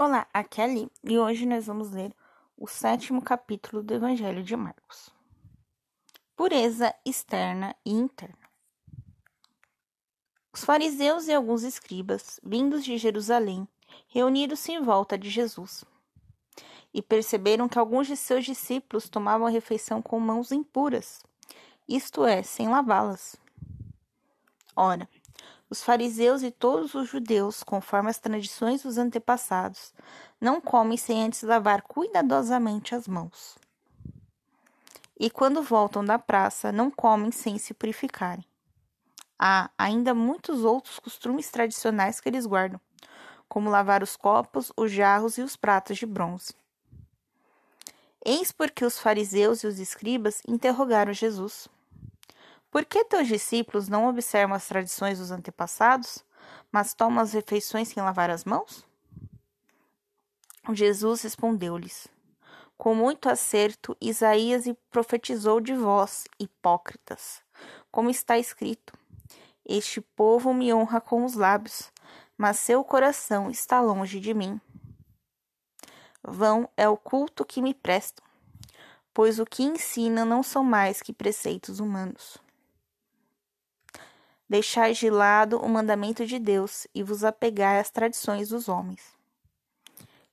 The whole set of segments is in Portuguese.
Olá, aqui é a Li, e hoje nós vamos ler o sétimo capítulo do Evangelho de Marcos. Pureza externa e interna. Os fariseus e alguns escribas, vindos de Jerusalém, reuniram-se em volta de Jesus e perceberam que alguns de seus discípulos tomavam a refeição com mãos impuras, isto é, sem lavá-las. Ora, os fariseus e todos os judeus, conforme as tradições dos antepassados, não comem sem antes lavar cuidadosamente as mãos. E quando voltam da praça, não comem sem se purificarem. Há ainda muitos outros costumes tradicionais que eles guardam, como lavar os copos, os jarros e os pratos de bronze. Eis porque os fariseus e os escribas interrogaram Jesus. Por que teus discípulos não observam as tradições dos antepassados, mas tomam as refeições sem lavar as mãos? Jesus respondeu-lhes: Com muito acerto, Isaías profetizou de vós, hipócritas, como está escrito: Este povo me honra com os lábios, mas seu coração está longe de mim. Vão é o culto que me prestam, pois o que ensinam não são mais que preceitos humanos. Deixai de lado o mandamento de Deus e vos apegai às tradições dos homens.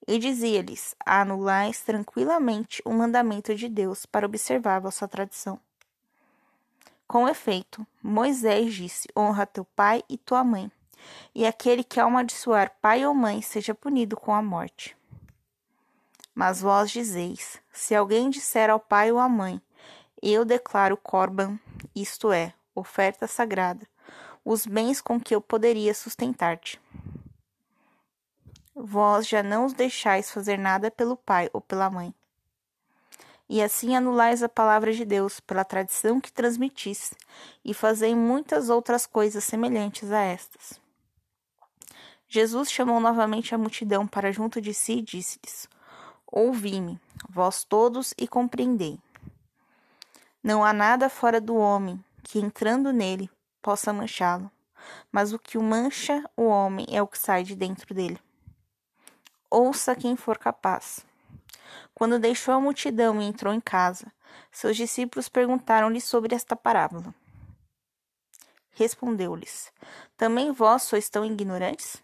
E dizia-lhes: Anulais tranquilamente o mandamento de Deus para observar vossa tradição. Com efeito, Moisés disse: Honra teu pai e tua mãe, e aquele que amaldiçoar pai ou mãe seja punido com a morte. Mas vós dizeis: Se alguém disser ao pai ou à mãe, eu declaro Corban, isto é, oferta sagrada, os bens com que eu poderia sustentar-te. Vós já não os deixais fazer nada pelo pai ou pela mãe. E assim anulais a palavra de Deus pela tradição que transmitis, e fazei muitas outras coisas semelhantes a estas. Jesus chamou novamente a multidão para junto de si e disse-lhes: Ouvi-me, vós todos, e compreendei. Não há nada fora do homem que, entrando nele, possa manchá-lo, mas o que o mancha o homem é o que sai de dentro dele. Ouça quem for capaz. Quando deixou a multidão e entrou em casa, seus discípulos perguntaram-lhe sobre esta parábola. Respondeu-lhes: Também vós sois tão ignorantes?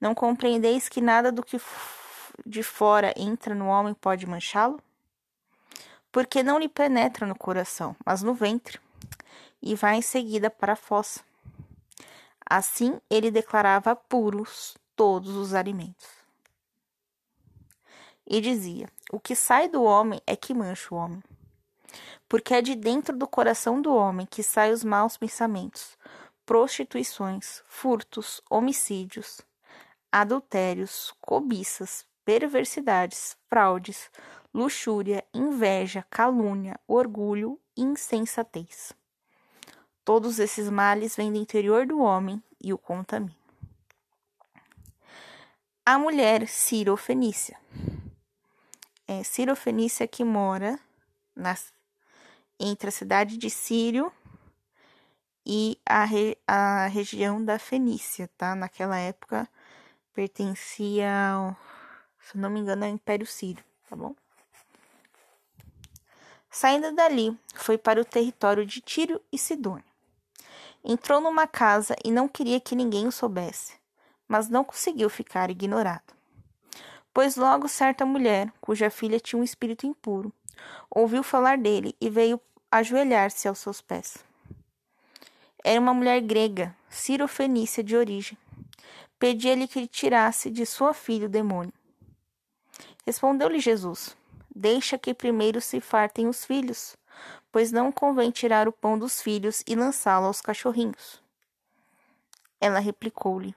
Não compreendeis que nada do que de fora entra no homem pode manchá-lo? Porque não lhe penetra no coração, mas no ventre e vai em seguida para a fossa. Assim ele declarava puros todos os alimentos. E dizia: O que sai do homem é que mancha o homem. Porque é de dentro do coração do homem que saem os maus pensamentos, prostituições, furtos, homicídios, adultérios, cobiças, perversidades, fraudes, luxúria, inveja, calúnia, orgulho e insensatez. Todos esses males vêm do interior do homem e o contaminam. A mulher Cirofenícia. É Cirofenícia que mora nas, entre a cidade de Sírio e a, re, a região da Fenícia, tá? Naquela época pertencia ao, se não me engano, ao Império Sírio, tá bom? Saindo dali, foi para o território de Tiro e Sidônia. Entrou numa casa e não queria que ninguém o soubesse, mas não conseguiu ficar ignorado. Pois logo certa mulher, cuja filha tinha um espírito impuro, ouviu falar dele e veio ajoelhar-se aos seus pés. Era uma mulher grega, cirofenícia de origem. Pedia-lhe que tirasse de sua filha o demônio. Respondeu-lhe Jesus: Deixa que primeiro se fartem os filhos, pois não convém tirar o pão dos filhos e lançá-lo aos cachorrinhos. Ela replicou-lhe: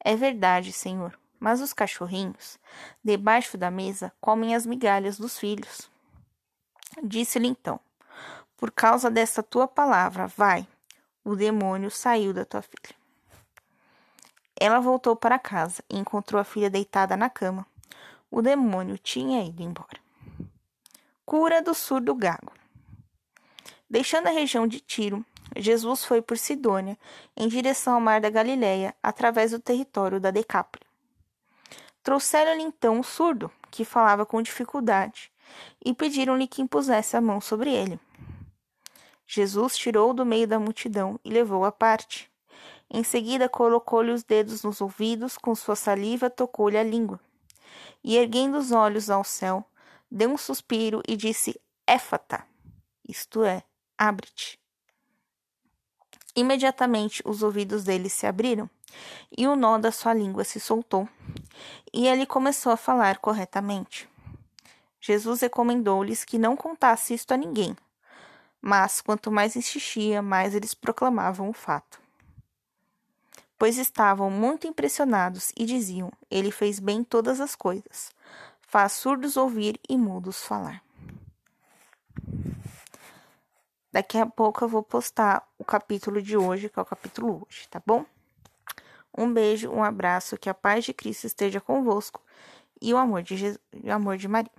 É verdade, senhor, mas os cachorrinhos, debaixo da mesa, comem as migalhas dos filhos. Disse-lhe então: Por causa desta tua palavra, vai, o demônio saiu da tua filha. Ela voltou para casa e encontrou a filha deitada na cama. O demônio tinha ido embora. Cura do surdo gago. Deixando a região de Tiro, Jesus foi por Sidônia, em direção ao mar da Galiléia, através do território da Decápole. Trouxeram-lhe então um surdo, que falava com dificuldade, e pediram-lhe que impusesse a mão sobre ele. Jesus tirou do meio da multidão e levou-o à parte. Em seguida, colocou-lhe os dedos nos ouvidos, com sua saliva tocou-lhe a língua. E, erguendo os olhos ao céu, deu um suspiro e disse: Éfata, isto é, abre-te. Imediatamente os ouvidos dele se abriram e o nó da sua língua se soltou, e ele começou a falar corretamente. Jesus recomendou-lhes que não contasse isto a ninguém, mas quanto mais insistia, mais eles proclamavam o fato. Pois estavam muito impressionados e diziam: Ele fez bem todas as coisas, faz surdos ouvir e mudos falar. Daqui a pouco eu vou postar o capítulo de hoje, que é o capítulo hoje, tá bom? Um beijo, um abraço, que a paz de Cristo esteja convosco e o amor de, Jesus, o amor de Maria.